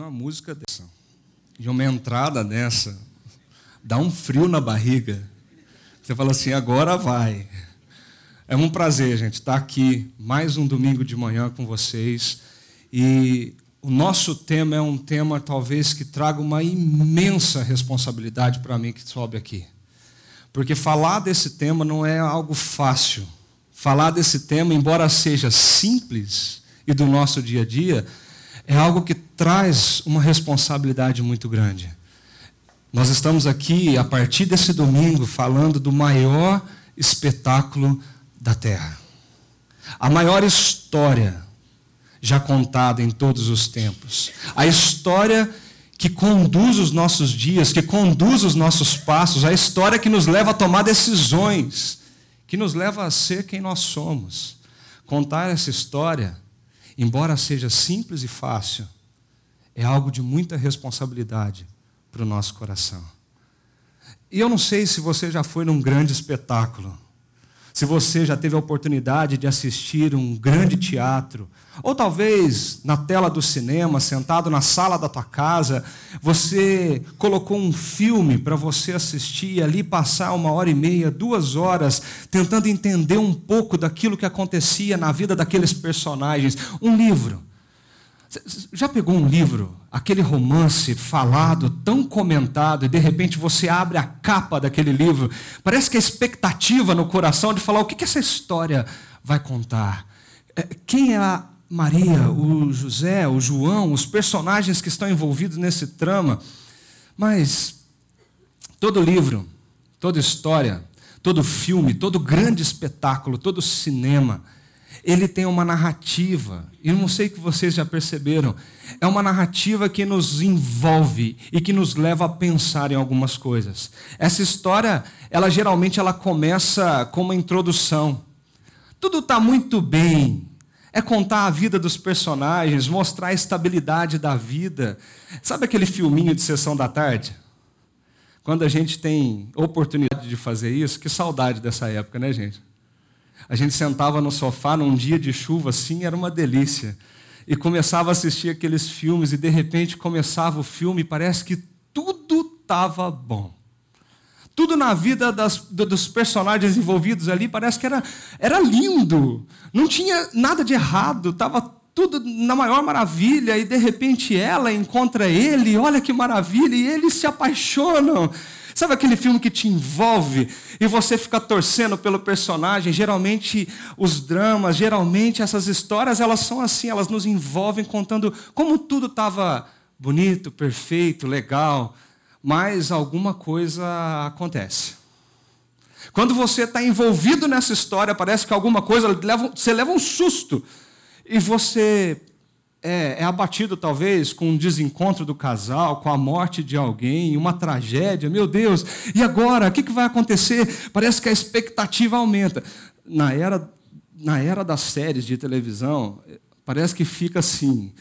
Uma música dessa, de uma entrada dessa, dá um frio na barriga. Você fala assim, agora vai. É um prazer, gente, estar aqui mais um domingo de manhã com vocês. E o nosso tema é um tema talvez que traga uma imensa responsabilidade para mim que sobe aqui. Porque falar desse tema não é algo fácil. Falar desse tema, embora seja simples e do nosso dia a dia, é algo que traz uma responsabilidade muito grande. Nós estamos aqui, a partir desse domingo, falando do maior espetáculo da Terra. A maior história já contada em todos os tempos. A história que conduz os nossos dias, que conduz os nossos passos, a história que nos leva a tomar decisões, que nos leva a ser quem nós somos. Contar essa história, embora seja simples e fácil, é algo de muita responsabilidade para o nosso coração. E eu não sei se você já foi num grande espetáculo, se você já teve a oportunidade de assistir um grande teatro, ou talvez na tela do cinema, sentado na sala da tua casa, você colocou um filme para você assistir e ali passar uma hora e meia, duas horas, tentando entender um pouco daquilo que acontecia na vida daqueles personagens. Um livro. Já pegou um livro, aquele romance falado, tão comentado, e de repente você abre a capa daquele livro, parece que a expectativa no coração de falar o que, essa história vai contar. É, quem é a Maria, o José, o João, os personagens que estão envolvidos nesse trama. Mas todo livro, toda história, todo filme, todo grande espetáculo, todo cinema, ele tem uma narrativa, e não sei que vocês já perceberam, é uma narrativa que nos envolve e que nos leva a pensar em algumas coisas. Essa história, ela geralmente ela começa com uma introdução. Tudo está muito bem. É contar a vida dos personagens, mostrar a estabilidade da vida. Sabe aquele filminho de sessão da tarde? Quando a gente tem oportunidade de fazer isso, que saudade dessa época, né, gente? A gente sentava no sofá num dia de chuva assim, era uma delícia. E começava a assistir aqueles filmes, e de repente começava o filme, e parece que tudo estava bom. Tudo na vida das, dos personagens envolvidos ali parece que era, era lindo. Não tinha nada de errado, estava tudo na maior maravilha, e de repente ela encontra ele, olha que maravilha, e eles se apaixonam. Sabe aquele filme que te envolve e você fica torcendo pelo personagem? Geralmente os dramas, geralmente essas histórias, elas são assim, elas nos envolvem contando como tudo estava bonito, perfeito, legal, mas alguma coisa acontece. Quando você está envolvido nessa história, parece que alguma coisa você leva um susto e você é, é, abatido talvez com um desencontro do casal, com a morte de alguém, uma tragédia, meu Deus, e agora? O que, que vai acontecer? Parece que a expectativa aumenta. Na era, na era das séries de televisão, parece que fica assim.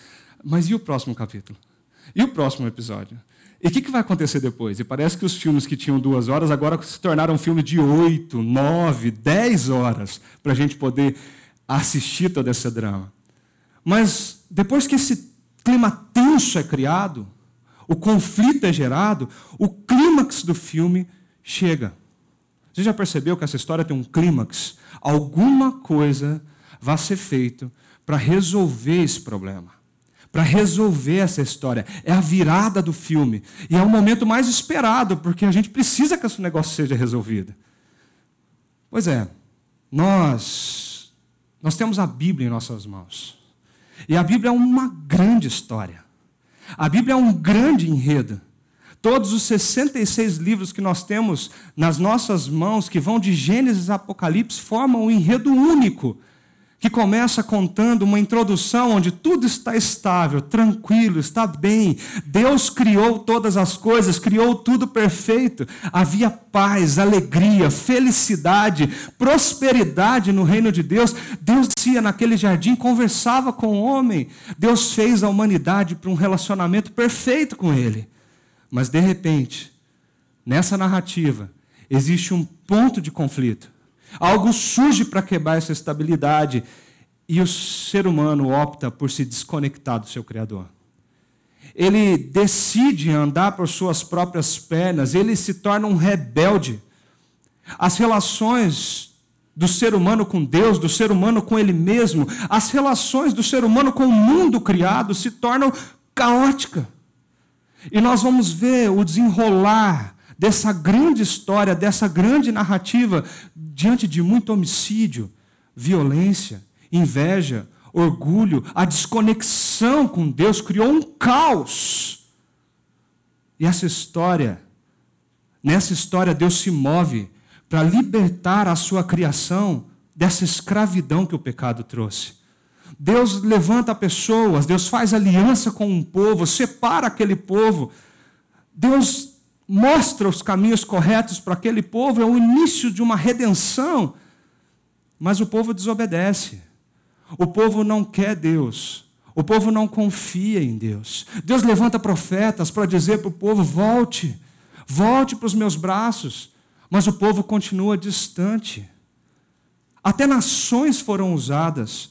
Mas e o próximo capítulo? E o próximo episódio? E o que, que vai acontecer depois? E parece que os filmes que tinham duas horas agora se tornaram filmes de oito, nove, dez horas para a gente poder assistir todo esse drama. Mas depois que esse clima tenso é criado, o conflito é gerado, o clímax do filme chega. Você já percebeu que essa história tem um clímax? Alguma coisa vai ser feito para resolver esse problema, para resolver essa história. É a virada do filme e é o momento mais esperado, porque a gente precisa que esse negócio seja resolvido. Pois é, nós nós temos a Bíblia em nossas mãos. E a Bíblia é uma grande história. A Bíblia é um grande enredo. Todos os 66 livros que nós temos nas nossas mãos, que vão de Gênesis a Apocalipse, formam um enredo único que começa contando uma introdução onde tudo está estável, tranquilo, está bem. Deus criou todas as coisas, criou tudo perfeito. Havia paz, alegria, felicidade, prosperidade no reino de Deus. Deus ia naquele jardim, conversava com o homem. Deus fez a humanidade para um relacionamento perfeito com ele. Mas de repente, nessa narrativa, existe um ponto de conflito Algo surge para quebrar essa estabilidade e o ser humano opta por se desconectar do seu Criador. ele decide andar por suas próprias pernas, ele se torna um rebelde. As relações do ser humano com Deus, do ser humano com ele mesmo, as relações do ser humano com o mundo criado se tornam caóticas. E nós vamos ver o desenrolar dessa grande história, dessa grande narrativa, diante de muito homicídio, violência, inveja, orgulho, a desconexão com Deus criou um caos. E essa história, nessa história, Deus se move para libertar a sua criação dessa escravidão que o pecado trouxe. Deus levanta pessoas, Deus faz aliança com um povo, separa aquele povo. Deus mostra os caminhos corretos para aquele povo, é o início de uma redenção. Mas o povo desobedece. O povo não quer Deus. O povo não confia em Deus. Deus levanta profetas para dizer para o povo: volte, volte para os meus braços. Mas o povo continua distante. Até nações foram usadas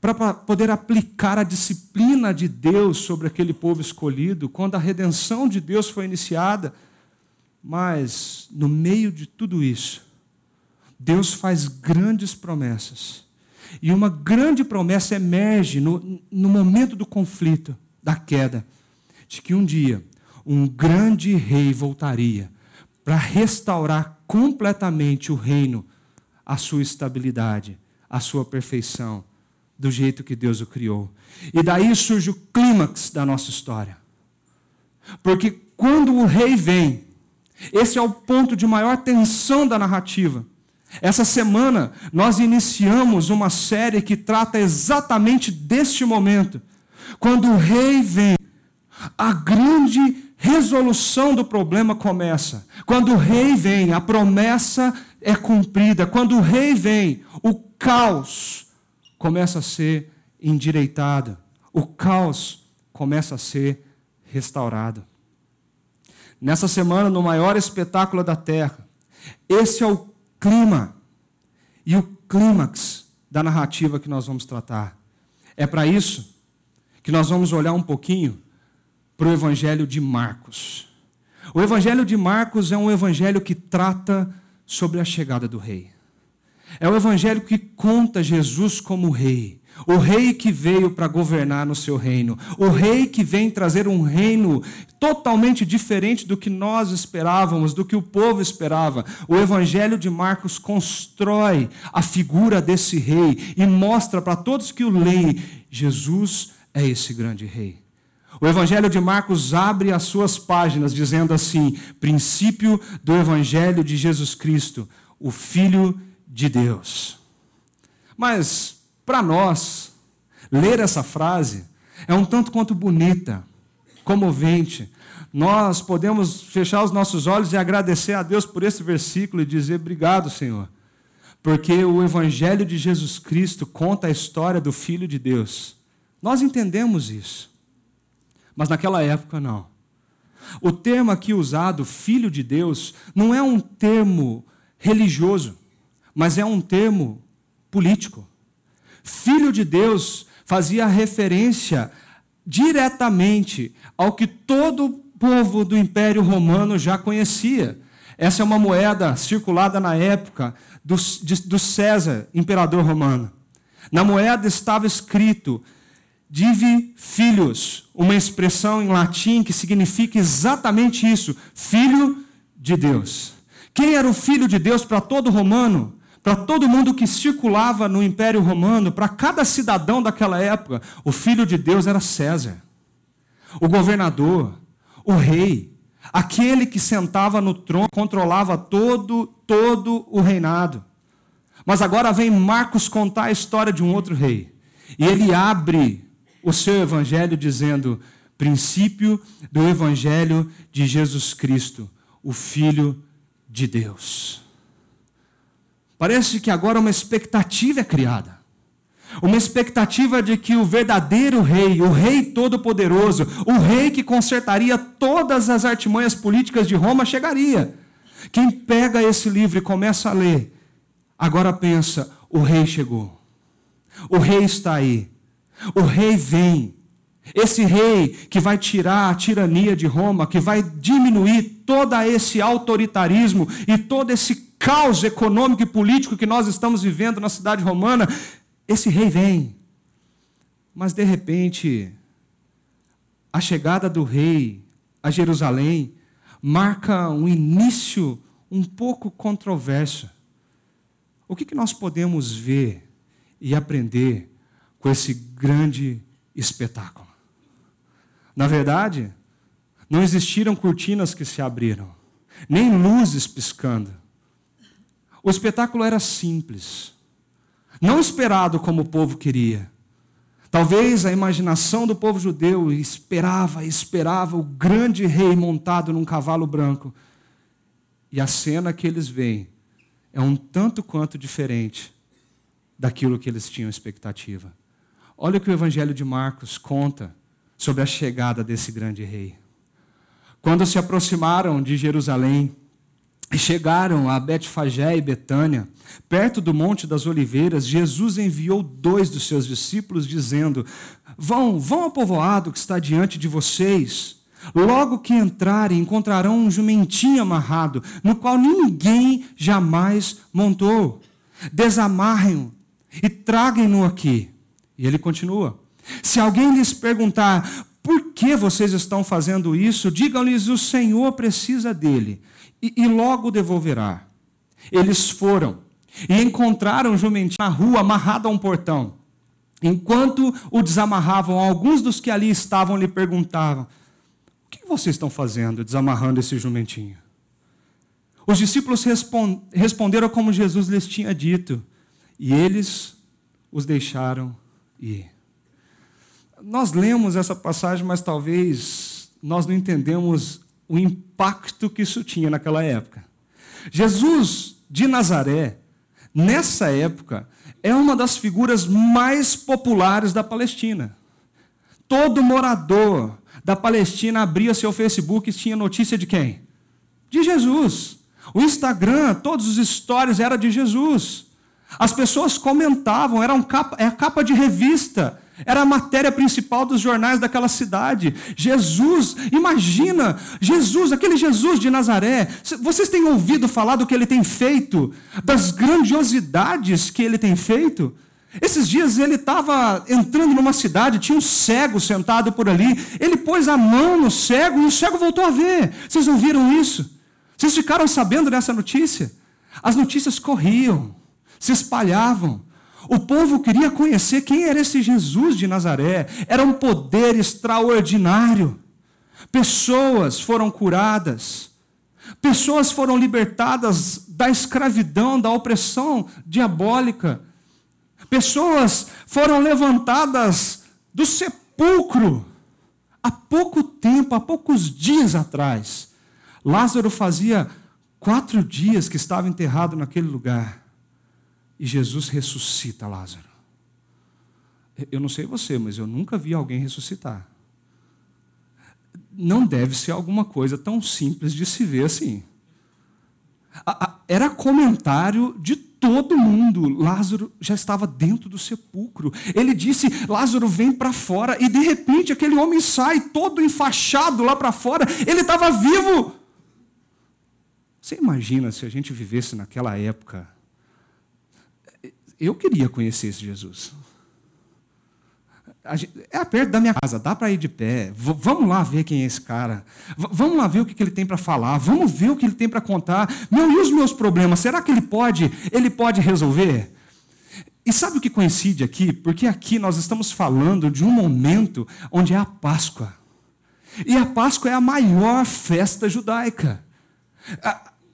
para poder aplicar a disciplina de Deus sobre aquele povo escolhido, quando a redenção de Deus foi iniciada. Mas, no meio de tudo isso, Deus faz grandes promessas. E uma grande promessa emerge no, no momento do conflito, da queda, de que um dia um grande rei voltaria para restaurar completamente o reino, a sua estabilidade, a sua perfeição, do jeito que Deus o criou. E daí surge o clímax da nossa história. Porque quando o rei vem, esse é o ponto de maior tensão da narrativa. Essa semana nós iniciamos uma série que trata exatamente deste momento. Quando o rei vem, a grande resolução do problema começa. Quando o rei vem, a promessa é cumprida. Quando o rei vem, o caos começa a ser endireitado. O caos começa a ser restaurado. Nessa semana, no maior espetáculo da terra, esse é o clima e o clímax da narrativa que nós vamos tratar. É para isso que nós vamos olhar um pouquinho para o Evangelho de Marcos. O Evangelho de Marcos é um evangelho que trata sobre a chegada do rei. É o evangelho que conta Jesus como rei. O rei que veio para governar no seu reino. O rei que vem trazer um reino totalmente diferente do que nós esperávamos, do que o povo esperava. O Evangelho de Marcos constrói a figura desse rei e mostra para todos que o leem: Jesus é esse grande rei. O Evangelho de Marcos abre as suas páginas dizendo assim: princípio do Evangelho de Jesus Cristo, o Filho de Deus. Mas para nós, ler essa frase é um tanto quanto bonita, comovente. Nós podemos fechar os nossos olhos e agradecer a Deus por esse versículo e dizer obrigado, Senhor. Porque o Evangelho de Jesus Cristo conta a história do Filho de Deus. Nós entendemos isso. Mas naquela época, não. O termo aqui usado, Filho de Deus, não é um termo religioso, mas é um termo político. Filho de Deus fazia referência diretamente ao que todo o povo do Império Romano já conhecia. Essa é uma moeda circulada na época do, de, do César, imperador romano. Na moeda estava escrito Divi Filhos, uma expressão em latim que significa exatamente isso: filho de Deus. Quem era o filho de Deus para todo romano? Para todo mundo que circulava no Império Romano, para cada cidadão daquela época, o filho de Deus era César, o governador, o rei, aquele que sentava no trono, controlava todo, todo o reinado. Mas agora vem Marcos contar a história de um outro rei. E ele abre o seu evangelho dizendo: princípio do evangelho de Jesus Cristo, o Filho de Deus. Parece que agora uma expectativa é criada. Uma expectativa de que o verdadeiro rei, o rei todo-poderoso, o rei que consertaria todas as artimanhas políticas de Roma, chegaria. Quem pega esse livro e começa a ler, agora pensa: o rei chegou. O rei está aí. O rei vem. Esse rei que vai tirar a tirania de Roma, que vai diminuir todo esse autoritarismo e todo esse caos econômico e político que nós estamos vivendo na cidade romana, esse rei vem. Mas de repente, a chegada do rei a Jerusalém marca um início um pouco controverso. O que, nós podemos ver e aprender com esse grande espetáculo? Na verdade, não existiram cortinas que se abriram, nem luzes piscando. O espetáculo era simples, não esperado como o povo queria. Talvez a imaginação do povo judeu esperava, esperava o grande rei montado num cavalo branco. E a cena que eles veem é um tanto quanto diferente daquilo que eles tinham expectativa. Olha o que o Evangelho de Marcos conta sobre a chegada desse grande rei. Quando se aproximaram de Jerusalém e chegaram a Betfagé e Betânia, perto do Monte das Oliveiras, Jesus enviou dois dos seus discípulos, dizendo: Vão, vão ao povoado que está diante de vocês. Logo que entrarem, encontrarão um jumentinho amarrado, no qual ninguém jamais montou. Desamarrem-o e traguem-no aqui. E ele continua: Se alguém lhes perguntar por que vocês estão fazendo isso, digam-lhes: o Senhor precisa dele, e, e logo devolverá. Eles foram e encontraram o jumentinho na rua, amarrado a um portão. Enquanto o desamarravam, alguns dos que ali estavam lhe perguntavam: O que vocês estão fazendo desamarrando esse jumentinho? Os discípulos responderam como Jesus lhes tinha dito, e eles os deixaram ir. Nós lemos essa passagem, mas talvez nós não entendemos o impacto que isso tinha naquela época. Jesus de Nazaré, nessa época, é uma das figuras mais populares da Palestina. Todo morador da Palestina abria seu Facebook e tinha notícia de quem? De Jesus. O Instagram, todos os stories eram de Jesus. As pessoas comentavam, era, um capa, é a capa de revista, era a matéria principal dos jornais daquela cidade. Jesus, imagina, Jesus, aquele Jesus de Nazaré. Vocês têm ouvido falar do que ele tem feito, das grandiosidades que ele tem feito? Esses dias ele estava entrando numa cidade, tinha um cego sentado por ali. Ele pôs a mão no cego e o cego voltou a ver. Vocês ouviram isso? Vocês ficaram sabendo dessa notícia? As notícias corriam se espalhavam. O povo queria conhecer quem era esse Jesus de Nazaré. Era um poder extraordinário. Pessoas foram curadas. Pessoas foram libertadas da escravidão, da opressão diabólica. Pessoas foram levantadas do sepulcro. Há pouco tempo, há poucos dias atrás, Lázaro fazia quatro dias que estava enterrado naquele lugar. E Jesus ressuscita Lázaro. Eu não sei você, mas eu nunca vi alguém ressuscitar. Não deve ser alguma coisa tão simples de se ver assim. Era comentário de todo mundo. Lázaro já estava dentro do sepulcro. Ele disse: Lázaro, vem para fora. E de repente aquele homem sai todo enfaixado lá para fora. Ele estava vivo. Você imagina se a gente vivesse naquela época? Eu queria conhecer esse Jesus. É perto da minha casa, dá para ir de pé. V vamos lá ver quem é esse cara. V vamos lá ver o que, que ele tem para falar. Vamos ver o que ele tem para contar. Meu, e os meus problemas? Será que ele pode? Ele pode resolver? E sabe o que coincide aqui? Porque aqui nós estamos falando de um momento onde é a Páscoa. E a Páscoa é a maior festa judaica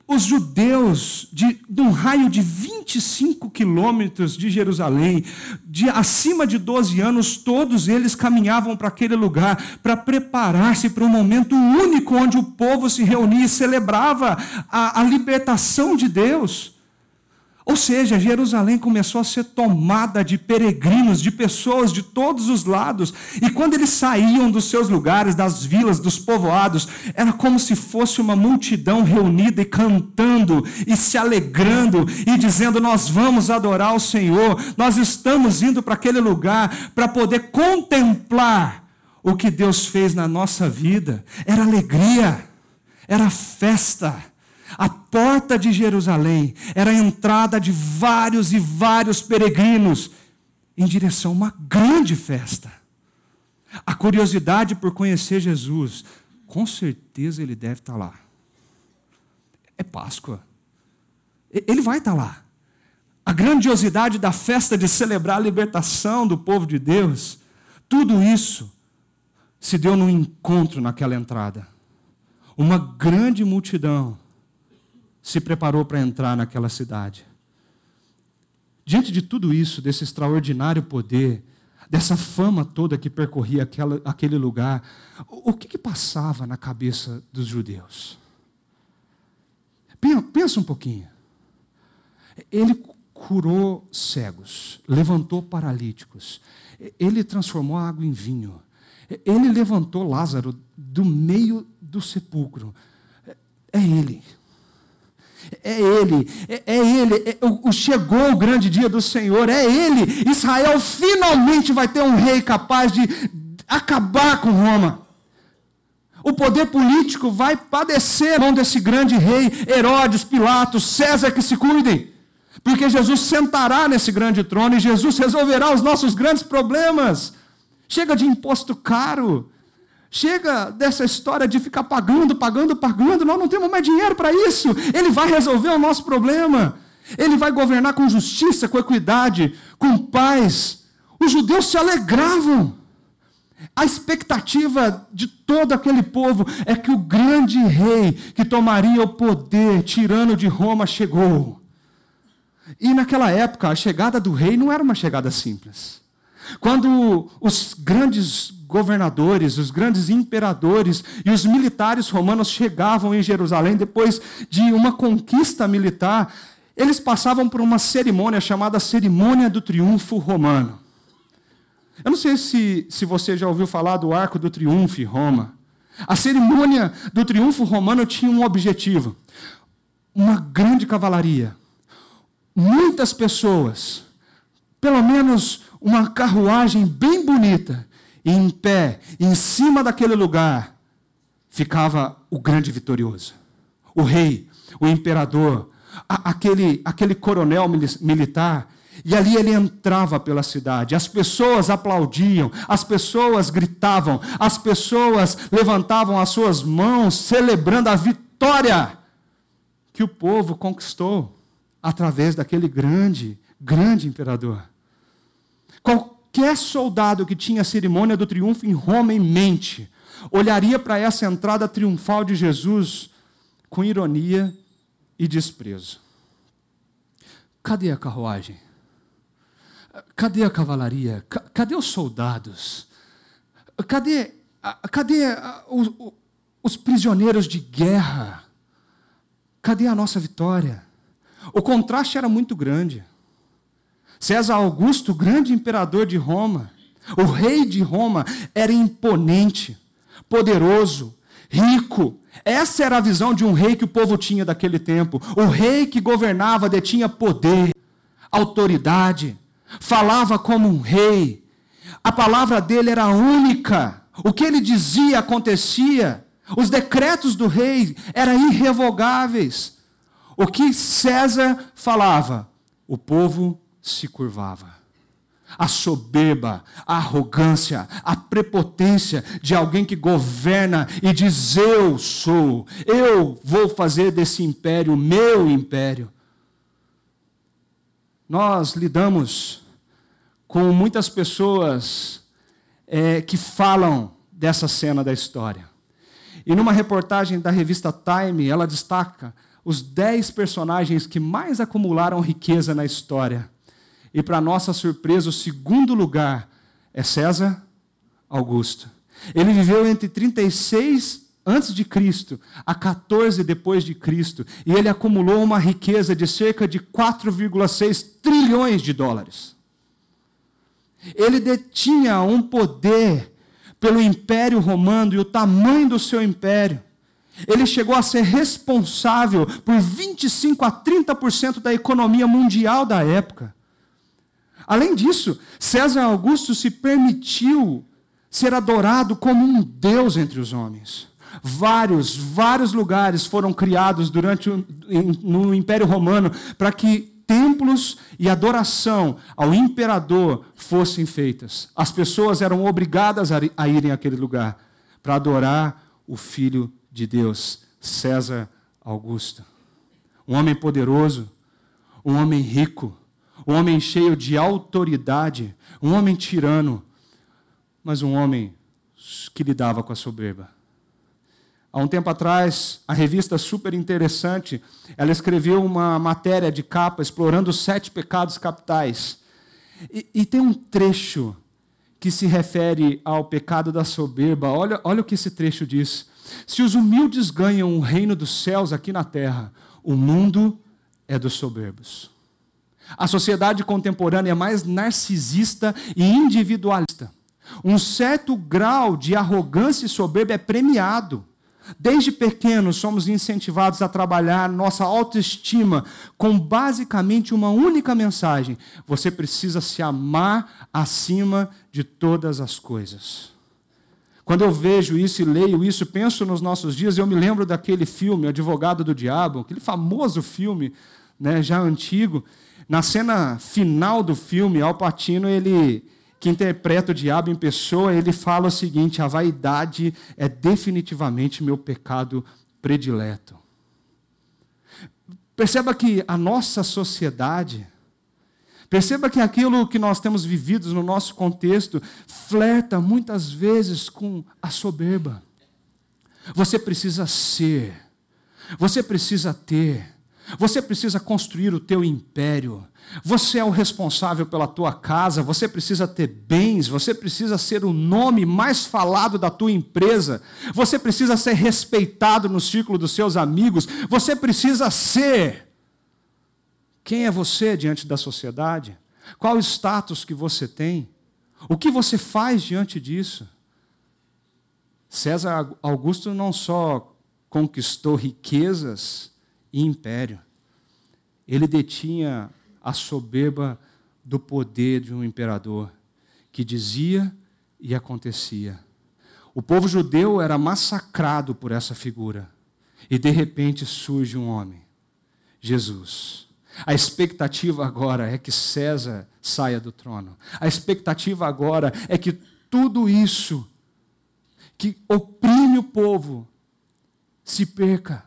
os judeus de, de, um raio de 25 quilômetros de Jerusalém, de acima de 12 anos, todos eles caminhavam para aquele lugar para preparar-se para um momento único onde o povo se reunia e celebrava a, a libertação de Deus. Ou seja, Jerusalém começou a ser tomada de peregrinos, de pessoas de todos os lados. E quando eles saíam dos seus lugares, das vilas, dos povoados, era como se fosse uma multidão reunida e cantando e se alegrando e dizendo: Nós vamos adorar o Senhor, nós estamos indo para aquele lugar para poder contemplar o que Deus fez na nossa vida era alegria, era festa. A porta de Jerusalém era a entrada de vários e vários peregrinos em direção a uma grande festa. A curiosidade por conhecer Jesus, com certeza ele deve estar lá. É Páscoa. Ele vai estar lá. A grandiosidade da festa de celebrar a libertação do povo de Deus, tudo isso se deu num encontro naquela entrada. Uma grande multidão se preparou para entrar naquela cidade. Diante de tudo isso, desse extraordinário poder, dessa fama toda que percorria aquela, aquele lugar, o, o que, que passava na cabeça dos judeus? Pensa um pouquinho. Ele curou cegos, levantou paralíticos, ele transformou a água em vinho, ele levantou Lázaro do meio do sepulcro. É ele. É ele, é, é ele, é, o, chegou o grande dia do Senhor, é ele. Israel finalmente vai ter um rei capaz de acabar com Roma. O poder político vai padecer mão desse grande rei, Herodes, Pilatos, César que se cuidem. Porque Jesus sentará nesse grande trono e Jesus resolverá os nossos grandes problemas. Chega de imposto caro. Chega dessa história de ficar pagando, pagando, pagando. Nós não temos mais dinheiro para isso. Ele vai resolver o nosso problema. Ele vai governar com justiça, com equidade, com paz. Os judeus se alegravam. A expectativa de todo aquele povo é que o grande rei que tomaria o poder, tirano de Roma, chegou. E naquela época, a chegada do rei não era uma chegada simples. Quando os grandes governadores, os grandes imperadores e os militares romanos chegavam em Jerusalém depois de uma conquista militar, eles passavam por uma cerimônia chamada Cerimônia do Triunfo Romano. Eu não sei se, se você já ouviu falar do Arco do Triunfo em Roma. A cerimônia do triunfo romano tinha um objetivo: uma grande cavalaria, muitas pessoas, pelo menos uma carruagem bem bonita, e em pé, em cima daquele lugar, ficava o grande vitorioso. O rei, o imperador, a, aquele, aquele coronel militar. E ali ele entrava pela cidade, as pessoas aplaudiam, as pessoas gritavam, as pessoas levantavam as suas mãos, celebrando a vitória que o povo conquistou através daquele grande, grande imperador. Qualquer soldado que tinha a cerimônia do triunfo em Roma em mente, olharia para essa entrada triunfal de Jesus com ironia e desprezo. Cadê a carruagem? Cadê a cavalaria? Cadê os soldados? Cadê, cadê os, os prisioneiros de guerra? Cadê a nossa vitória? O contraste era muito grande. César Augusto, grande imperador de Roma, o rei de Roma, era imponente, poderoso, rico. Essa era a visão de um rei que o povo tinha daquele tempo. O rei que governava detinha poder, autoridade, falava como um rei. A palavra dele era única. O que ele dizia acontecia. Os decretos do rei eram irrevogáveis. O que César falava, o povo se curvava. A soberba, a arrogância, a prepotência de alguém que governa e diz: Eu sou, eu vou fazer desse império meu império. Nós lidamos com muitas pessoas é, que falam dessa cena da história. E numa reportagem da revista Time, ela destaca os dez personagens que mais acumularam riqueza na história. E, para nossa surpresa, o segundo lugar é César Augusto. Ele viveu entre 36 antes de Cristo a 14 depois de Cristo, e ele acumulou uma riqueza de cerca de 4,6 trilhões de dólares. Ele detinha um poder pelo Império Romano e o tamanho do seu império. Ele chegou a ser responsável por 25 a 30% da economia mundial da época. Além disso, César Augusto se permitiu ser adorado como um Deus entre os homens. Vários, vários lugares foram criados durante no Império Romano para que templos e adoração ao imperador fossem feitas. As pessoas eram obrigadas a irem àquele lugar para adorar o Filho de Deus, César Augusto. Um homem poderoso, um homem rico, um homem cheio de autoridade, um homem tirano, mas um homem que lidava com a soberba. Há um tempo atrás, a revista super interessante, ela escreveu uma matéria de capa explorando os sete pecados capitais. E, e tem um trecho que se refere ao pecado da soberba. Olha, olha o que esse trecho diz. Se os humildes ganham o reino dos céus aqui na terra, o mundo é dos soberbos. A sociedade contemporânea é mais narcisista e individualista. Um certo grau de arrogância e soberba é premiado. Desde pequenos somos incentivados a trabalhar nossa autoestima com basicamente uma única mensagem: você precisa se amar acima de todas as coisas. Quando eu vejo isso e leio isso, penso nos nossos dias, eu me lembro daquele filme, Advogado do Diabo, aquele famoso filme, né, já antigo. Na cena final do filme, Al Pacino, ele que interpreta o diabo em pessoa, ele fala o seguinte: a vaidade é definitivamente meu pecado predileto. Perceba que a nossa sociedade, perceba que aquilo que nós temos vivido no nosso contexto, flerta muitas vezes com a soberba. Você precisa ser, você precisa ter, você precisa construir o teu império. Você é o responsável pela tua casa, você precisa ter bens, você precisa ser o nome mais falado da tua empresa, você precisa ser respeitado no círculo dos seus amigos, você precisa ser. Quem é você diante da sociedade? Qual o status que você tem? O que você faz diante disso? César Augusto não só conquistou riquezas e império, ele detinha a soberba do poder de um imperador que dizia e acontecia. O povo judeu era massacrado por essa figura. E de repente surge um homem, Jesus. A expectativa agora é que César saia do trono. A expectativa agora é que tudo isso que oprime o povo se perca.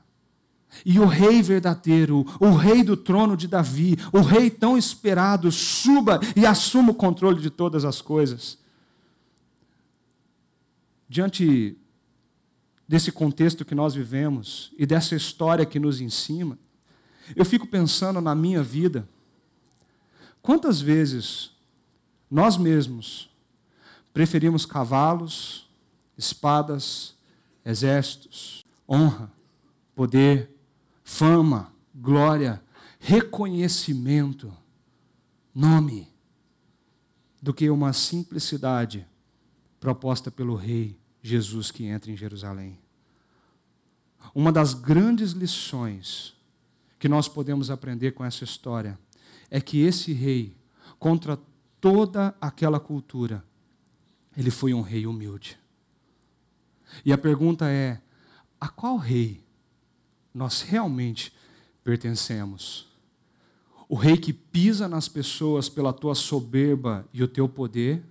E o rei verdadeiro, o rei do trono de Davi, o rei tão esperado, suba e assuma o controle de todas as coisas. Diante desse contexto que nós vivemos e dessa história que nos ensina, eu fico pensando na minha vida. Quantas vezes nós mesmos preferimos cavalos, espadas, exércitos, honra, poder, fama, glória, reconhecimento, nome, do que uma simplicidade proposta pelo Rei Jesus que entra em Jerusalém. Uma das grandes lições que nós podemos aprender com essa história é que esse rei, contra toda aquela cultura, ele foi um rei humilde. E a pergunta é: a qual rei nós realmente pertencemos. O rei que pisa nas pessoas pela tua soberba e o teu poder,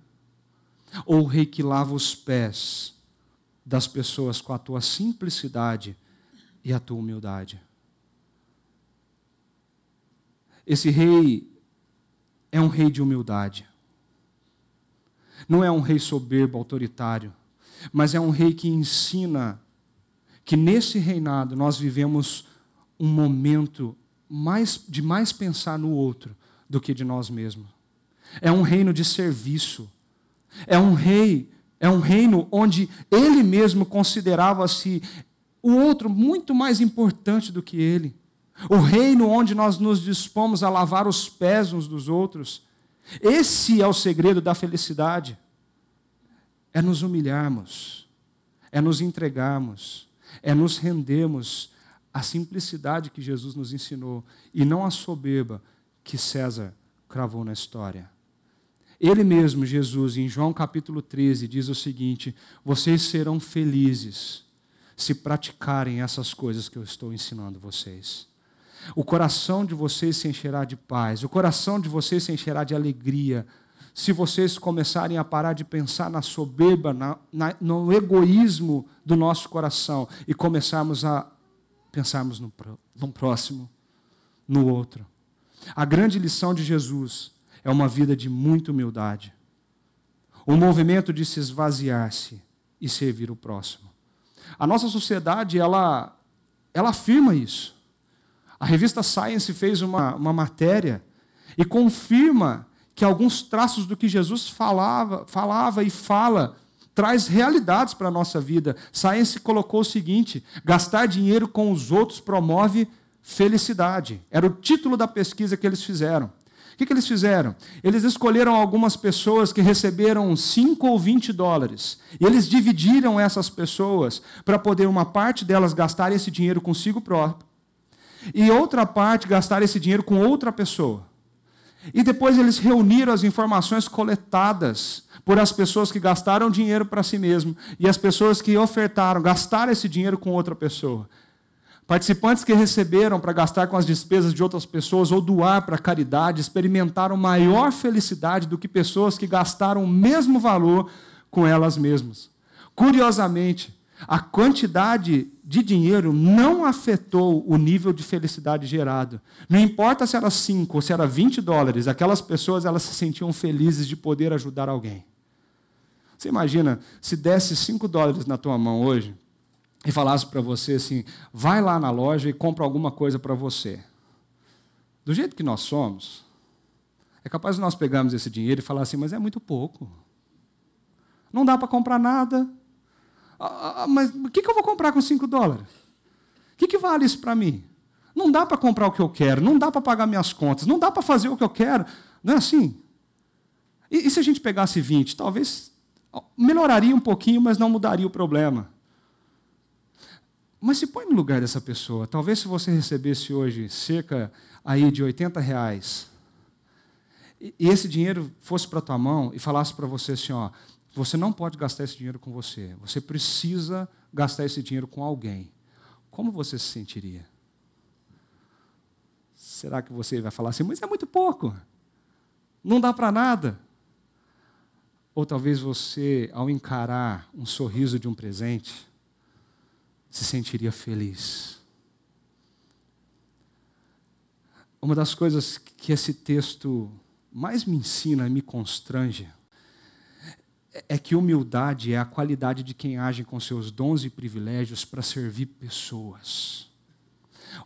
ou o rei que lava os pés das pessoas com a tua simplicidade e a tua humildade? Esse rei é um rei de humildade. Não é um rei soberbo, autoritário, mas é um rei que ensina que nesse reinado nós vivemos um momento mais, de mais pensar no outro do que de nós mesmos. É um reino de serviço. É um rei, é um reino onde ele mesmo considerava-se o outro muito mais importante do que ele. O reino onde nós nos dispomos a lavar os pés uns dos outros. Esse é o segredo da felicidade. É nos humilharmos, é nos entregarmos, é nos rendermos à simplicidade que Jesus nos ensinou e não à soberba que César cravou na história. Ele mesmo, Jesus, em João capítulo 13, diz o seguinte: Vocês serão felizes se praticarem essas coisas que eu estou ensinando vocês. O coração de vocês se encherá de paz, o coração de vocês se encherá de alegria, se vocês começarem a parar de pensar na soberba, na, na, no egoísmo do nosso coração e começarmos a pensarmos no, no próximo, no outro. A grande lição de Jesus é uma vida de muita humildade. O movimento de se esvaziar-se e servir o próximo. A nossa sociedade, ela, ela afirma isso. A revista Science fez uma, uma matéria e confirma que alguns traços do que Jesus falava, falava e fala traz realidades para a nossa vida. Science colocou o seguinte: gastar dinheiro com os outros promove felicidade. Era o título da pesquisa que eles fizeram. O que, que eles fizeram? Eles escolheram algumas pessoas que receberam 5 ou 20 dólares. E eles dividiram essas pessoas para poder uma parte delas gastar esse dinheiro consigo próprio e outra parte gastar esse dinheiro com outra pessoa. E depois eles reuniram as informações coletadas por as pessoas que gastaram dinheiro para si mesmo e as pessoas que ofertaram gastar esse dinheiro com outra pessoa. Participantes que receberam para gastar com as despesas de outras pessoas ou doar para caridade experimentaram maior felicidade do que pessoas que gastaram o mesmo valor com elas mesmas. Curiosamente, a quantidade de dinheiro não afetou o nível de felicidade gerado. Não importa se era 5 ou se era 20 dólares, aquelas pessoas elas se sentiam felizes de poder ajudar alguém. Você imagina, se desse 5 dólares na tua mão hoje e falasse para você assim: vai lá na loja e compra alguma coisa para você. Do jeito que nós somos, é capaz de nós pegarmos esse dinheiro e falar assim: mas é muito pouco. Não dá para comprar nada, ah, ah, mas o que, eu vou comprar com 5 dólares? O que, que vale isso para mim? Não dá para comprar o que eu quero, não dá para pagar minhas contas, não dá para fazer o que eu quero. Não é assim? E, e se a gente pegasse 20? Talvez melhoraria um pouquinho, mas não mudaria o problema. Mas se põe no lugar dessa pessoa. Talvez se você recebesse hoje cerca aí de 80 reais, e esse dinheiro fosse para tua mão e falasse para você assim, ó, você não pode gastar esse dinheiro com você. Você precisa gastar esse dinheiro com alguém. Como você se sentiria? Será que você vai falar assim, mas é muito pouco? Não dá para nada? Ou talvez você, ao encarar um sorriso de um presente, se sentiria feliz. Uma das coisas que esse texto mais me ensina e me constrange é que humildade é a qualidade de quem age com seus dons e privilégios para servir pessoas.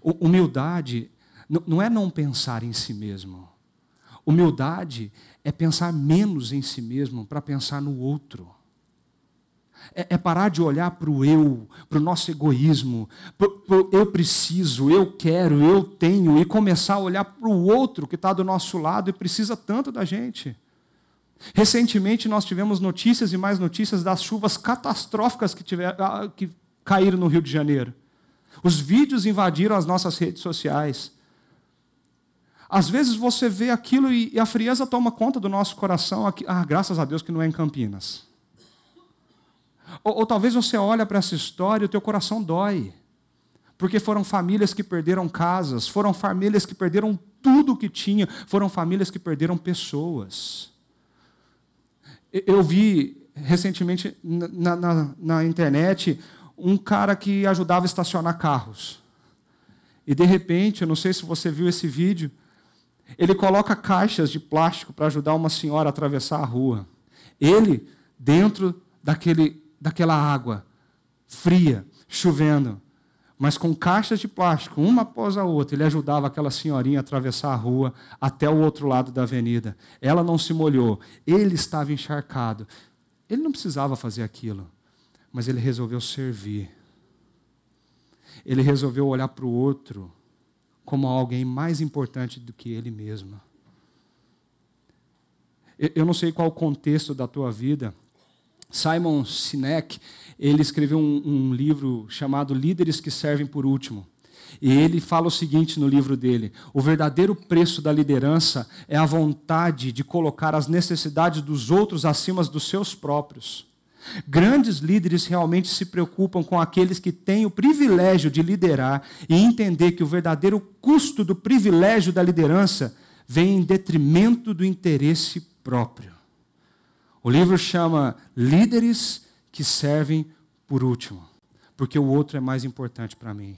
Humildade não é não pensar em si mesmo. Humildade é pensar menos em si mesmo para pensar no outro. É, é, parar de olhar para o eu, para o nosso egoísmo, pro, pro eu preciso, eu quero, eu tenho, e começar a olhar para o outro que está do nosso lado e precisa tanto da gente. Recentemente nós tivemos notícias e mais notícias das chuvas catastróficas que, tiver, ah, que caíram no Rio de Janeiro. Os vídeos invadiram as nossas redes sociais. Às vezes você vê aquilo e a frieza toma conta do nosso coração. Ah, graças a Deus que não é em Campinas. Ou, ou talvez você olha para essa história e o teu coração dói. Porque foram famílias que perderam casas, foram famílias que perderam tudo o que tinham, foram famílias que perderam pessoas. Eu vi recentemente na, na, na, internet um cara que ajudava a estacionar carros. E de repente, eu não sei se você viu esse vídeo, ele coloca caixas de plástico para ajudar uma senhora a atravessar a rua. Ele dentro daquele, daquela água fria, chovendo mas com caixas de plástico, uma após a outra, ele ajudava aquela senhorinha a atravessar a rua até o outro lado da avenida. Ela não se molhou, ele estava encharcado. Ele não precisava fazer aquilo, mas ele resolveu servir. Ele resolveu olhar para o outro como alguém mais importante do que ele mesmo. Eu não sei qual o contexto da tua vida. Simon Sinek, ele escreveu um, um livro chamado Líderes que Servem por Último. E ele fala o seguinte no livro dele: o verdadeiro preço da liderança é a vontade de colocar as necessidades dos outros acima dos seus próprios. Grandes líderes realmente se preocupam com aqueles que têm o privilégio de liderar e entender que o verdadeiro custo do privilégio da liderança vem em detrimento do interesse próprio. O livro chama Líderes que servem por último, porque o outro é mais importante para mim.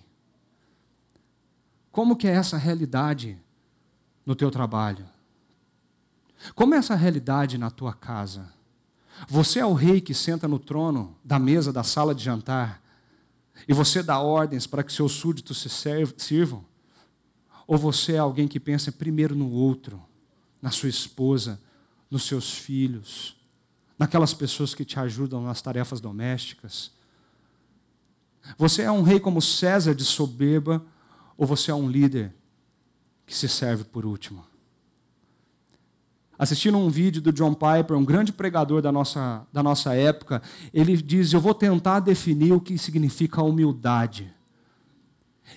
Como que é essa realidade no teu trabalho? Como é essa realidade na tua casa? Você é o rei que senta no trono da mesa da sala de jantar e você dá ordens para que seus súditos se sirvam? Ou você é alguém que pensa primeiro no outro, na sua esposa, nos seus filhos, naquelas pessoas que te ajudam nas tarefas domésticas? Você é um rei como César de soberba ou você é um líder que se serve por último? Assistindo um vídeo do John Piper, um grande pregador da nossa, da nossa época, ele diz: Eu vou tentar definir o que significa humildade.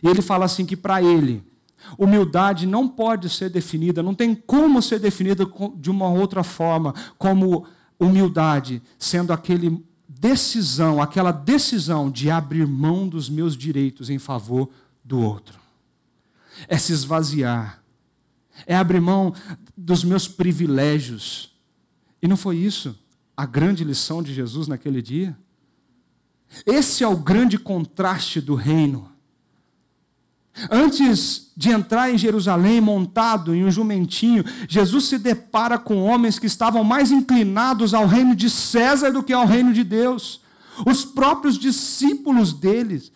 E ele fala assim: que para ele, humildade não pode ser definida, não tem como ser definida de uma outra forma, como humildade sendo aquele decisão, aquela decisão de abrir mão dos meus direitos em favor do outro. É se esvaziar. É abrir mão dos meus privilégios. E não foi isso a grande lição de Jesus naquele dia? Esse é o grande contraste do reino. Antes de entrar em Jerusalém montado em um jumentinho, Jesus se depara com homens que estavam mais inclinados ao reino de César do que ao reino de Deus. Os próprios discípulos deles.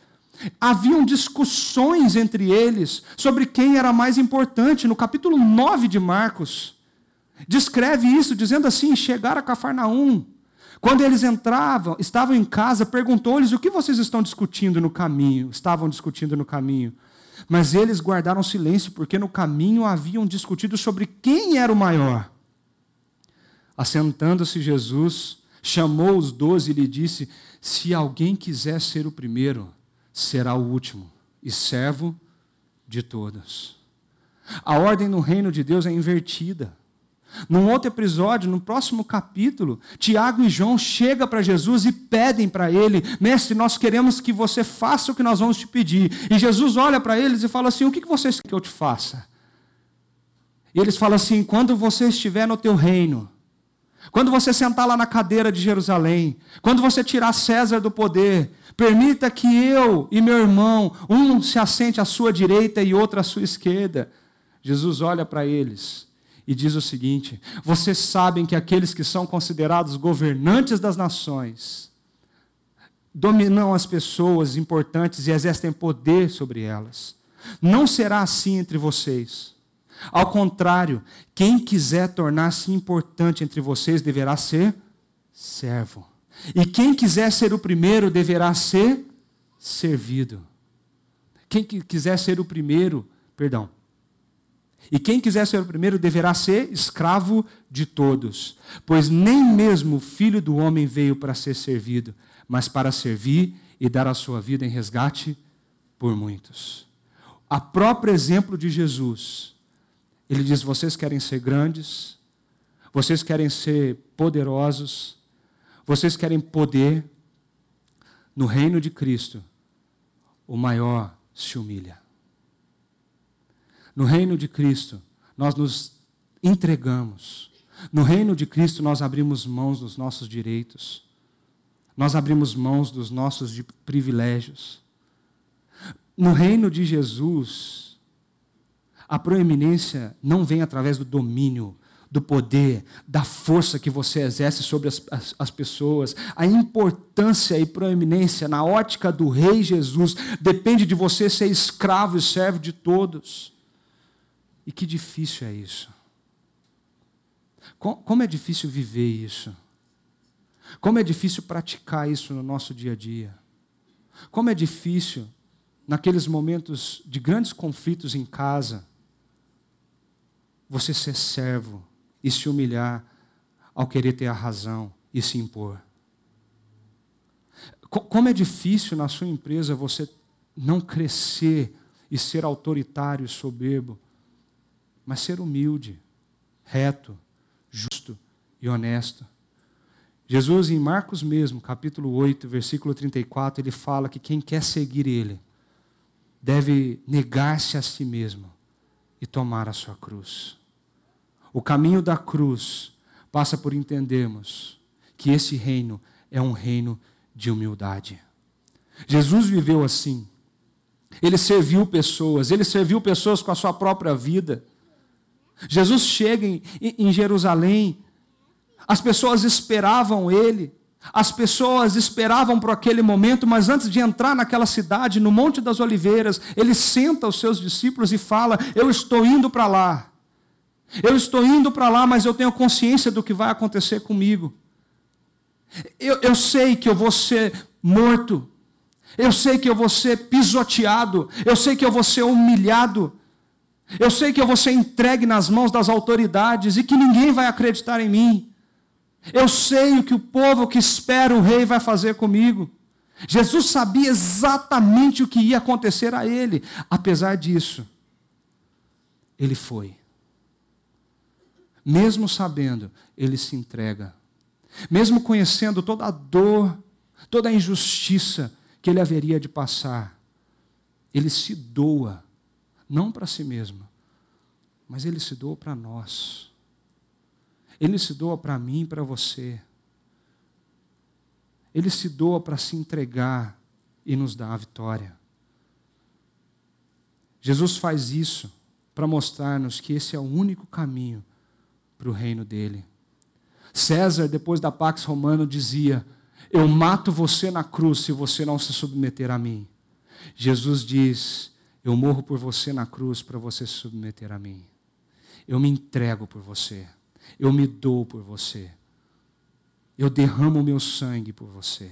Haviam discussões entre eles sobre quem era mais importante. No capítulo 9 de Marcos, descreve isso, dizendo assim: chegaram a Cafarnaum. Quando eles entravam, estavam em casa, perguntou-lhes o que vocês estão discutindo no caminho. Estavam discutindo no caminho. Mas eles guardaram silêncio, porque no caminho haviam discutido sobre quem era o maior. Assentando-se Jesus, chamou os doze e lhe disse: Se alguém quiser ser o primeiro, será o último e servo de todos. A ordem no reino de Deus é invertida. Num outro episódio, no próximo capítulo, Tiago e João chegam para Jesus e pedem para ele: Mestre, nós queremos que você faça o que nós vamos te pedir. E Jesus olha para eles e fala assim: O que vocês querem que eu te faça? E eles falam assim: Quando você estiver no teu reino, quando você sentar lá na cadeira de Jerusalém, quando você tirar César do poder, permita que eu e meu irmão, um se assente à sua direita e outro à sua esquerda. Jesus olha para eles e diz o seguinte: Vocês sabem que aqueles que são considerados governantes das nações dominam as pessoas importantes e exercem poder sobre elas. Não será assim entre vocês. Ao contrário, quem quiser tornar-se importante entre vocês deverá ser servo. E quem quiser ser o primeiro deverá ser servido. Quem quiser ser o primeiro, perdão, e quem quiser ser o primeiro deverá ser escravo de todos, pois nem mesmo o filho do homem veio para ser servido, mas para servir e dar a sua vida em resgate por muitos. A próprio exemplo de Jesus, ele diz: vocês querem ser grandes, vocês querem ser poderosos, vocês querem poder. No reino de Cristo, o maior se humilha. No reino de Cristo, nós nos entregamos. No reino de Cristo, nós abrimos mãos dos nossos direitos. Nós abrimos mãos dos nossos privilégios. No reino de Jesus, a proeminência não vem através do domínio, do poder, da força que você exerce sobre as, as, as, pessoas. A importância e proeminência na ótica do Rei Jesus depende de você ser escravo e servo de todos. E que difícil é isso. Como é difícil viver isso. Como é difícil praticar isso no nosso dia a dia. Como é difícil, naqueles momentos de grandes conflitos em casa, você ser servo e se humilhar ao querer ter a razão e se impor. Como é difícil na sua empresa você não crescer e ser autoritário e soberbo, mas ser humilde, reto, justo e honesto. Jesus, em Marcos mesmo, capítulo 8, versículo 34, ele fala que quem quer seguir ele deve negar-se a si mesmo e tomar a sua cruz. O caminho da cruz passa por entendermos que esse reino é um reino de humildade. Jesus viveu assim. Ele serviu pessoas, ele serviu pessoas com a sua própria vida. Jesus chega em, em Jerusalém, as pessoas esperavam ele, as pessoas esperavam por aquele momento, mas antes de entrar naquela cidade, no Monte das Oliveiras, ele senta os seus discípulos e fala: Eu estou indo para lá. Eu estou indo para lá, mas eu tenho consciência do que vai acontecer comigo. Eu, eu sei que eu vou ser morto. Eu sei que eu vou ser pisoteado. Eu sei que eu vou ser humilhado. Eu sei que eu vou ser entregue nas mãos das autoridades e que ninguém vai acreditar em mim. Eu sei o que o povo que espera o rei vai fazer comigo. Jesus sabia exatamente o que ia acontecer a ele. Apesar disso, ele foi. Mesmo sabendo, ele se entrega. Mesmo conhecendo toda a dor, toda a injustiça que ele haveria de passar, ele se doa, não para si mesmo, mas ele se doa para nós. Ele se doa para mim e para você. Ele se doa para se entregar e nos dar a vitória. Jesus faz isso para mostrar-nos que esse é o único caminho para o reino dele. César, depois da Pax Romana, dizia: Eu mato você na cruz se você não se submeter a mim. Jesus diz: Eu morro por você na cruz para você se submeter a mim. Eu me entrego por você. Eu me dou por você. Eu derramo o meu sangue por você.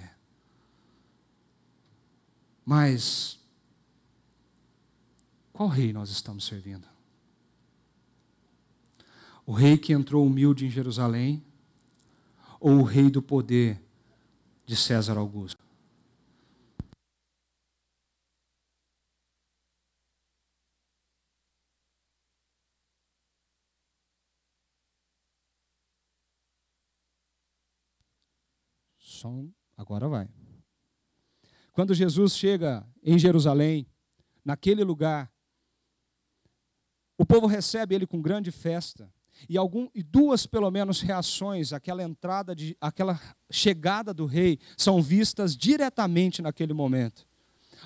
Mas, qual rei nós estamos servindo? O rei que entrou humilde em Jerusalém ou o rei do poder de César Augusto? Som, agora vai. Quando Jesus chega em Jerusalém, naquele lugar, o povo recebe ele com grande festa. E, algum, e duas, pelo menos, reações, aquela entrada, de, aquela chegada do rei, são vistas diretamente naquele momento.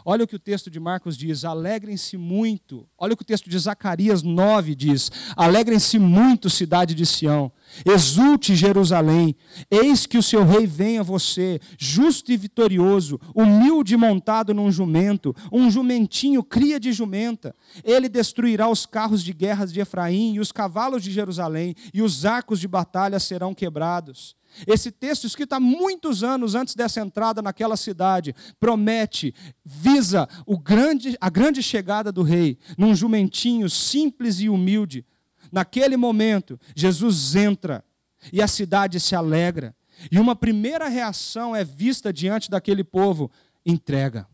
Olha o que o texto de Marcos diz: alegrem-se muito. Olha o que o texto de Zacarias 9 diz: alegrem-se muito, cidade de Sião. Exulte Jerusalém, eis que o seu rei vem a você, justo e vitorioso, humilde montado num jumento, um jumentinho cria de jumenta. Ele destruirá os carros de guerras de Efraim e os cavalos de Jerusalém, e os arcos de batalha serão quebrados. Esse texto, escrito há muitos anos antes dessa entrada naquela cidade, promete, visa grande, a grande chegada do rei, num jumentinho simples e humilde. Naquele momento, Jesus entra e a cidade se alegra. E uma primeira reação é vista diante daquele povo: entrega.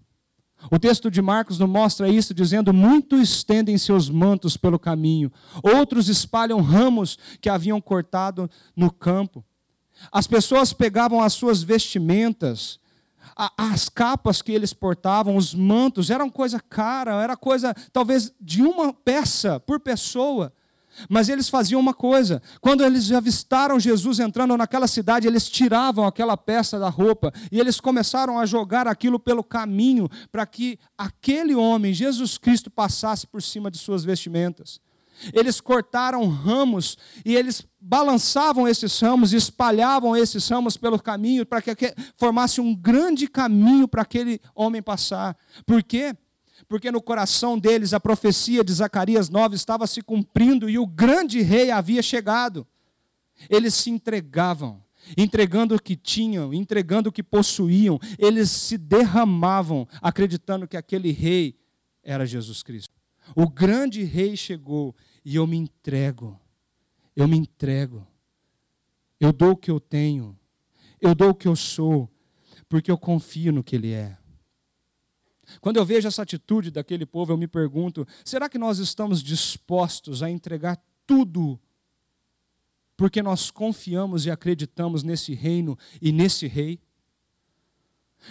O texto de Marcos nos mostra isso, dizendo: Muitos estendem seus mantos pelo caminho, outros espalham ramos que haviam cortado no campo. As pessoas pegavam as suas vestimentas, as capas que eles portavam, os mantos, eram coisa cara, era coisa talvez de uma peça por pessoa. Mas eles faziam uma coisa: quando eles avistaram Jesus entrando naquela cidade, eles tiravam aquela peça da roupa e eles começaram a jogar aquilo pelo caminho para que aquele homem, Jesus Cristo, passasse por cima de suas vestimentas. Eles cortaram ramos e eles balançavam esses ramos espalhavam esses ramos pelo caminho para que formasse um grande caminho para aquele homem passar. Por quê? Porque no coração deles a profecia de Zacarias 9 estava se cumprindo e o grande rei havia chegado. Eles se entregavam, entregando o que tinham, entregando o que possuíam, eles se derramavam, acreditando que aquele rei era Jesus Cristo. O grande rei chegou e eu me entrego. Eu me entrego. Eu dou o que eu tenho. Eu dou o que eu sou, porque eu confio no que Ele é. Quando eu vejo essa atitude daquele povo, eu me pergunto: será que nós estamos dispostos a entregar tudo porque nós confiamos e acreditamos nesse reino e nesse rei?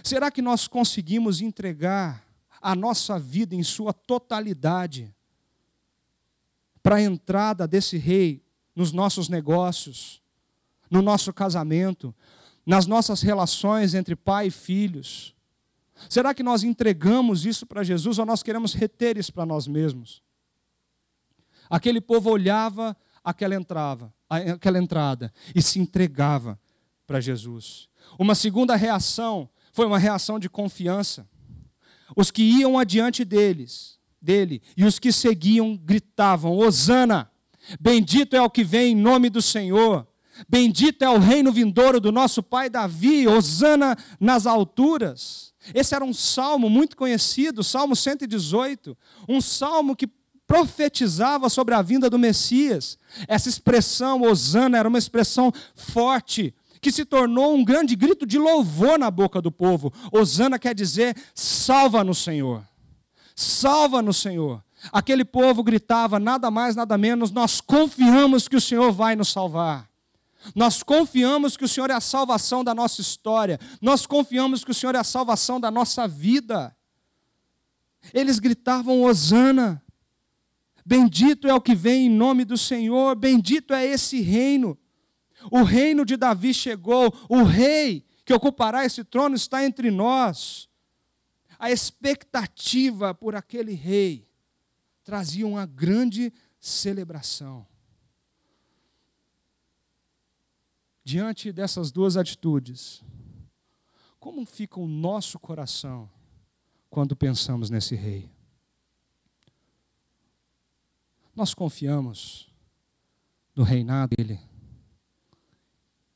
Será que nós conseguimos entregar a nossa vida em sua totalidade para a entrada desse rei nos nossos negócios, no nosso casamento, nas nossas relações entre pai e filhos? Será que nós entregamos isso para Jesus ou nós queremos reter isso para nós mesmos? Aquele povo olhava aquela aquela entrada e se entregava para Jesus. Uma segunda reação foi uma reação de confiança. Os que iam adiante deles, dele, e os que seguiam gritavam: Hosana! Bendito é o que vem em nome do Senhor. Bendito é o reino vindouro do nosso pai Davi. Hosana nas alturas. Esse era um salmo muito conhecido, Salmo 118, um salmo que profetizava sobre a vinda do Messias. Essa expressão, Osana, era uma expressão forte, que se tornou um grande grito de louvor na boca do povo. Osana quer dizer: salva no Senhor. Salva no Senhor. Aquele povo gritava nada mais, nada menos: nós confiamos que o Senhor vai nos salvar. Nós confiamos que o Senhor é a salvação da nossa história. Nós confiamos que o Senhor é a salvação da nossa vida. Eles gritavam: Hosana. Bendito é o que vem em nome do Senhor, bendito é esse reino. O reino de Davi chegou, o rei que ocupará esse trono está entre nós. A expectativa por aquele rei trazia uma grande celebração. diante dessas duas atitudes, como fica o nosso coração quando pensamos nesse rei? Nós confiamos no reinado dele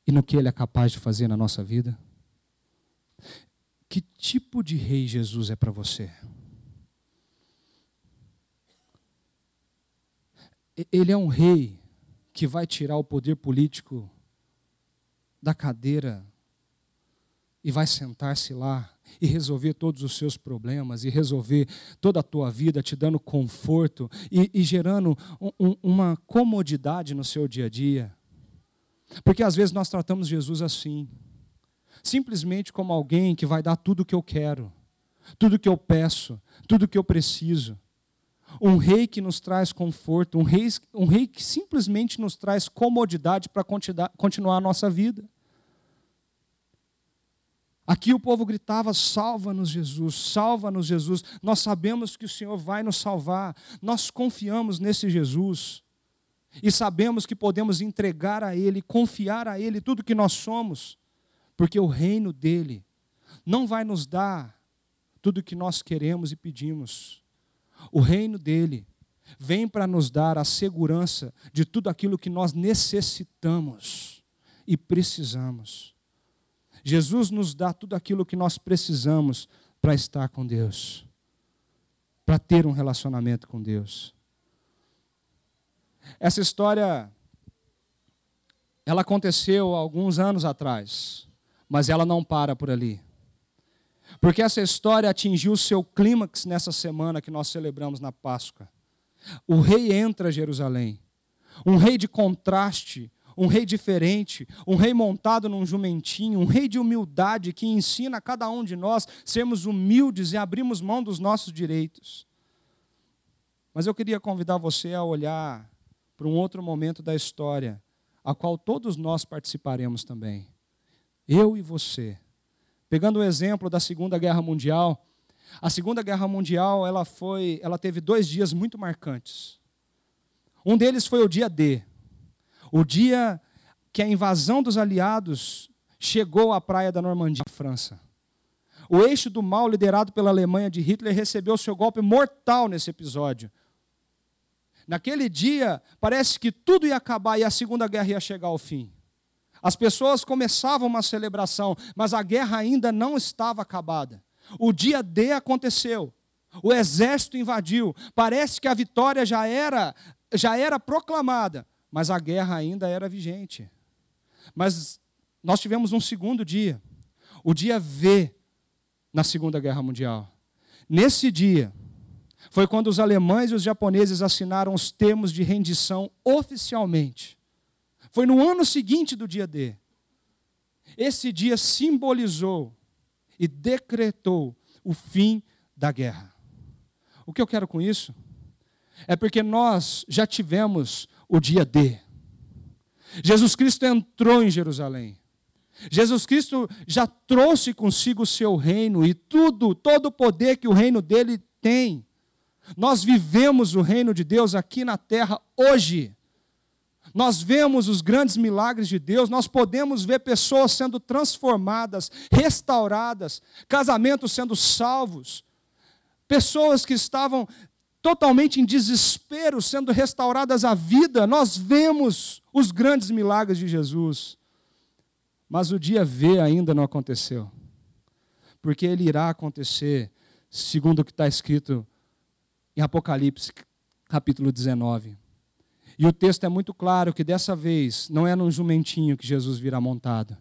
e no que ele é capaz de fazer na nossa vida? Que tipo de rei Jesus é para você? Ele é um rei que vai tirar o poder político da cadeira e vai sentar-se lá e resolver todos os seus problemas e resolver toda a tua vida, te dando conforto e, e gerando um, uma comodidade no seu dia a dia. Porque às vezes nós tratamos Jesus assim, simplesmente como alguém que vai dar tudo o que eu quero, tudo o que eu peço, tudo o que eu preciso. Um rei que nos traz conforto, um rei, um rei que simplesmente nos traz comodidade para continuar a nossa vida. Aqui o povo gritava: Salva-nos, Jesus, salva-nos, Jesus. Nós sabemos que o Senhor vai nos salvar, nós confiamos nesse Jesus e sabemos que podemos entregar a Ele, confiar a Ele tudo que nós somos, porque o reino dele não vai nos dar tudo o que nós queremos e pedimos. O reino dele vem para nos dar a segurança de tudo aquilo que nós necessitamos e precisamos. Jesus nos dá tudo aquilo que nós precisamos para estar com Deus, para ter um relacionamento com Deus. Essa história ela aconteceu alguns anos atrás, mas ela não para por ali. Porque essa história atingiu seu clímax nessa semana que nós celebramos na Páscoa. O rei entra a Jerusalém. Um rei de contraste, um rei diferente, um rei montado num jumentinho, um rei de humildade que ensina a cada um de nós sermos humildes e abrirmos mão dos nossos direitos. Mas eu queria convidar você a olhar para um outro momento da história, a qual todos nós participaremos também. Eu e você. Pegando o exemplo da Segunda Guerra Mundial, a Segunda Guerra Mundial, ela foi, ela teve dois dias muito marcantes. Um deles foi o dia D, o dia que a invasão dos aliados chegou à praia da Normandia, França. O eixo do mal, liderado pela Alemanha de Hitler, recebeu seu golpe mortal nesse episódio. Naquele dia, parece que tudo ia acabar e a Segunda Guerra ia chegar ao fim. As pessoas começavam uma celebração, mas a guerra ainda não estava acabada. O dia D aconteceu. O exército invadiu. Parece que a vitória já era já era proclamada, mas a guerra ainda era vigente. Mas nós tivemos um segundo dia, o dia V na Segunda Guerra Mundial. Nesse dia, foi quando os alemães e os japoneses assinaram os termos de rendição oficialmente. Foi no ano seguinte do dia D. Esse dia simbolizou e decretou o fim da guerra. O que eu quero com isso? É porque nós já tivemos o dia D. Jesus Cristo entrou em Jerusalém. Jesus Cristo já trouxe consigo o seu reino e tudo, todo o poder que o reino dele tem. Nós vivemos o reino de Deus aqui na terra hoje. Nós vemos os grandes milagres de Deus, nós podemos ver pessoas sendo transformadas, restauradas, casamentos sendo salvos, pessoas que estavam totalmente em desespero sendo restauradas à vida. Nós vemos os grandes milagres de Jesus. Mas o dia V ainda não aconteceu. Porque ele irá acontecer, segundo o que está escrito em Apocalipse, capítulo 19. E o texto é muito claro que dessa vez não é num jumentinho que Jesus virá montado.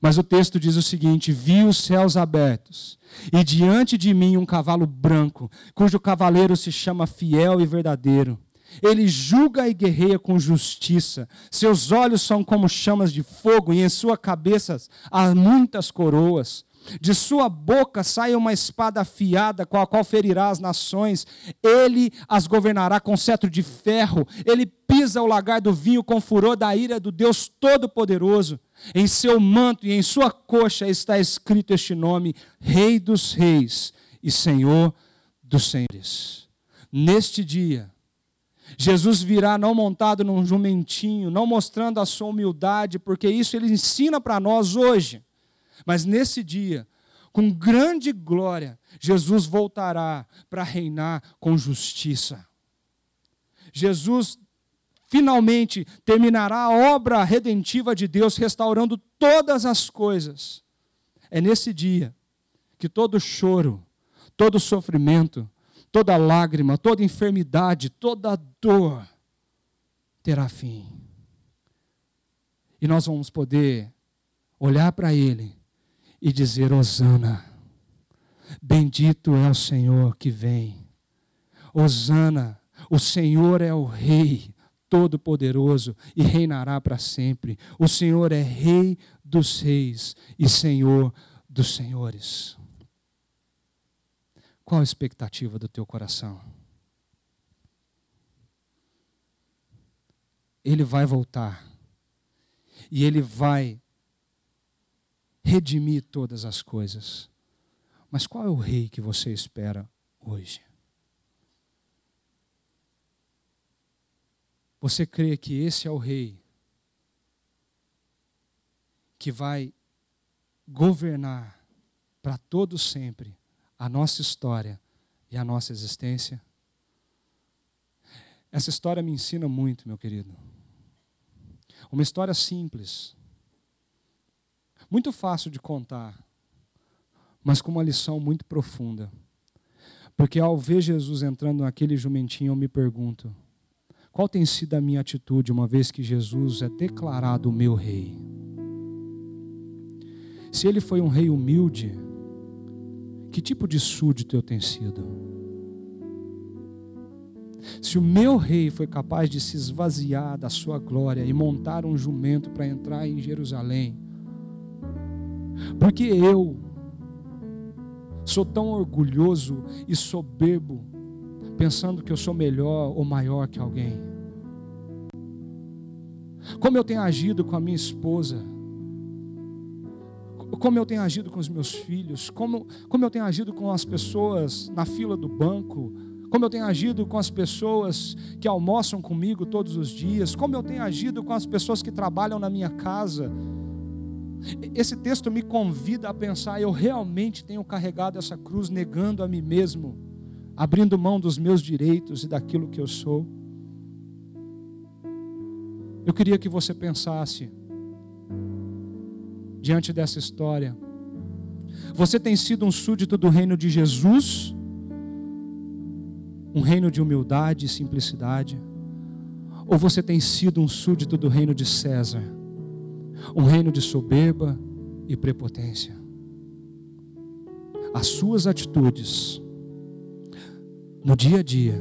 Mas o texto diz o seguinte: Vi os céus abertos, e diante de mim um cavalo branco, cujo cavaleiro se chama Fiel e Verdadeiro. Ele julga e guerreia com justiça. Seus olhos são como chamas de fogo, e em sua cabeça há muitas coroas. De sua boca sai uma espada afiada, com a qual ferirá as nações. Ele as governará com cetro de ferro. Ele pisa o lagar do vinho com furor da ira do Deus Todo-Poderoso. Em seu manto e em sua coxa está escrito este nome: Rei dos Reis e Senhor dos Senhores. Neste dia, Jesus virá não montado num jumentinho, não mostrando a sua humildade, porque isso ele ensina para nós hoje mas nesse dia, com grande glória, Jesus voltará para reinar com justiça. Jesus finalmente terminará a obra redentiva de Deus, restaurando todas as coisas. É nesse dia que todo choro, todo sofrimento, toda lágrima, toda enfermidade, toda dor terá fim. E nós vamos poder olhar para Ele e dizer: Hosana, bendito é o Senhor que vem. Hosana, o Senhor é o Rei Todo-Poderoso e reinará para sempre. O Senhor é Rei dos Reis e Senhor dos Senhores. Qual a expectativa do teu coração? Ele vai voltar. E ele vai redimir todas as coisas. Mas qual é o rei que você espera hoje? Você crê que esse é o rei que vai governar para todo sempre a nossa história e a nossa existência? Essa história me ensina muito, meu querido. Uma história simples, muito fácil de contar, mas com uma lição muito profunda. Porque ao ver Jesus entrando naquele jumentinho, eu me pergunto: qual tem sido a minha atitude uma vez que Jesus é declarado o meu rei? Se ele foi um rei humilde, que tipo de súdito eu tenho sido? Se o meu rei foi capaz de se esvaziar da sua glória e montar um jumento para entrar em Jerusalém, porque eu sou tão orgulhoso e soberbo, pensando que eu sou melhor ou maior que alguém. Como eu tenho agido com a minha esposa, como eu tenho agido com os meus filhos, como, como eu tenho agido com as pessoas na fila do banco, como eu tenho agido com as pessoas que almoçam comigo todos os dias, como eu tenho agido com as pessoas que trabalham na minha casa. Esse texto me convida a pensar: eu realmente tenho carregado essa cruz negando a mim mesmo, abrindo mão dos meus direitos e daquilo que eu sou? Eu queria que você pensasse, diante dessa história, você tem sido um súdito do reino de Jesus, um reino de humildade e simplicidade, ou você tem sido um súdito do reino de César? um reino de soberba e prepotência. As suas atitudes no dia a dia,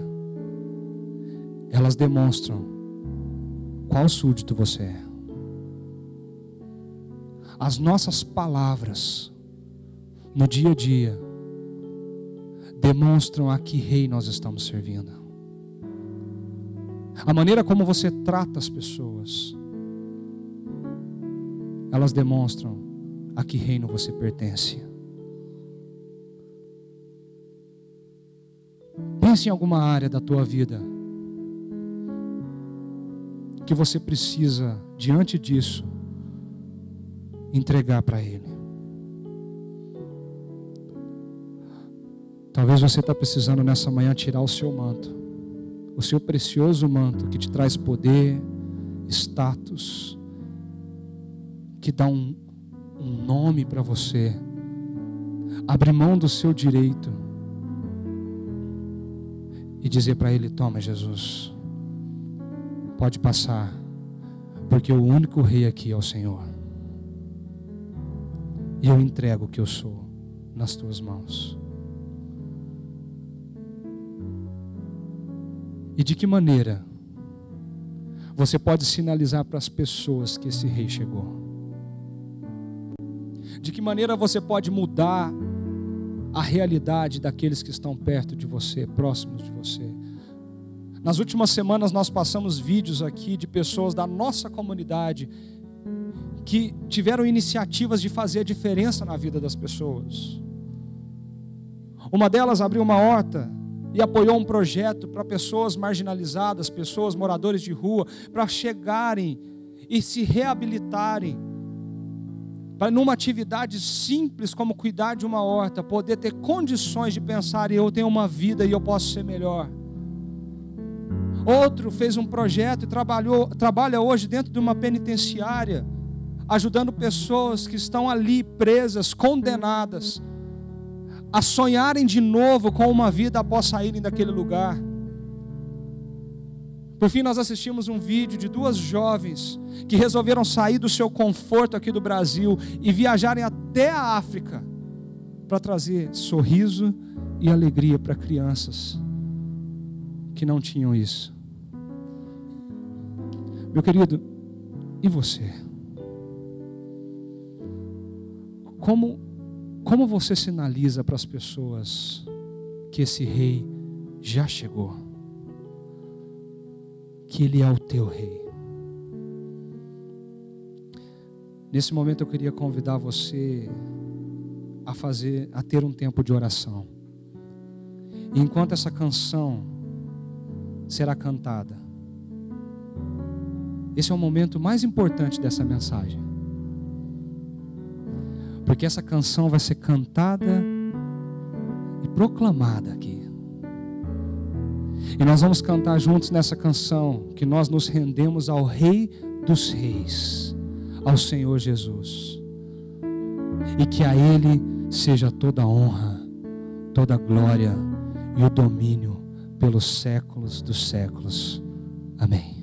elas demonstram qual súdito você é. As nossas palavras no dia a dia demonstram a que rei nós estamos servindo. A maneira como você trata as pessoas, elas demonstram a que reino você pertence. Pense em alguma área da tua vida que você precisa, diante disso, entregar para Ele. Talvez você está precisando nessa manhã tirar o seu manto, o seu precioso manto que te traz poder, status, que dá um, um nome para você, abrir mão do seu direito e dizer para Ele: Toma, Jesus, pode passar, porque o único rei aqui é o Senhor. E eu entrego o que eu sou nas tuas mãos. E de que maneira você pode sinalizar para as pessoas que esse rei chegou? De que maneira você pode mudar a realidade daqueles que estão perto de você, próximos de você? Nas últimas semanas nós passamos vídeos aqui de pessoas da nossa comunidade que tiveram iniciativas de fazer a diferença na vida das pessoas. Uma delas abriu uma horta e apoiou um projeto para pessoas marginalizadas, pessoas moradores de rua, para chegarem e se reabilitarem. Para numa atividade simples como cuidar de uma horta, poder ter condições de pensar eu tenho uma vida e eu posso ser melhor. Outro fez um projeto e trabalhou, trabalha hoje dentro de uma penitenciária, ajudando pessoas que estão ali presas, condenadas, a sonharem de novo com uma vida após saírem daquele lugar. Por fim, nós assistimos um vídeo de duas jovens que resolveram sair do seu conforto aqui do Brasil e viajarem até a África para trazer sorriso e alegria para crianças que não tinham isso. Meu querido, e você? Como como você sinaliza para as pessoas que esse rei já chegou? Que ele é o teu rei? Nesse momento eu queria convidar você a fazer, a ter um tempo de oração. E enquanto essa canção será cantada, esse é o momento mais importante dessa mensagem. Porque essa canção vai ser cantada e proclamada aqui. E nós vamos cantar juntos nessa canção que nós nos rendemos ao Rei dos Reis, ao Senhor Jesus. E que a Ele seja toda a honra, toda a glória e o domínio pelos séculos dos séculos. Amém.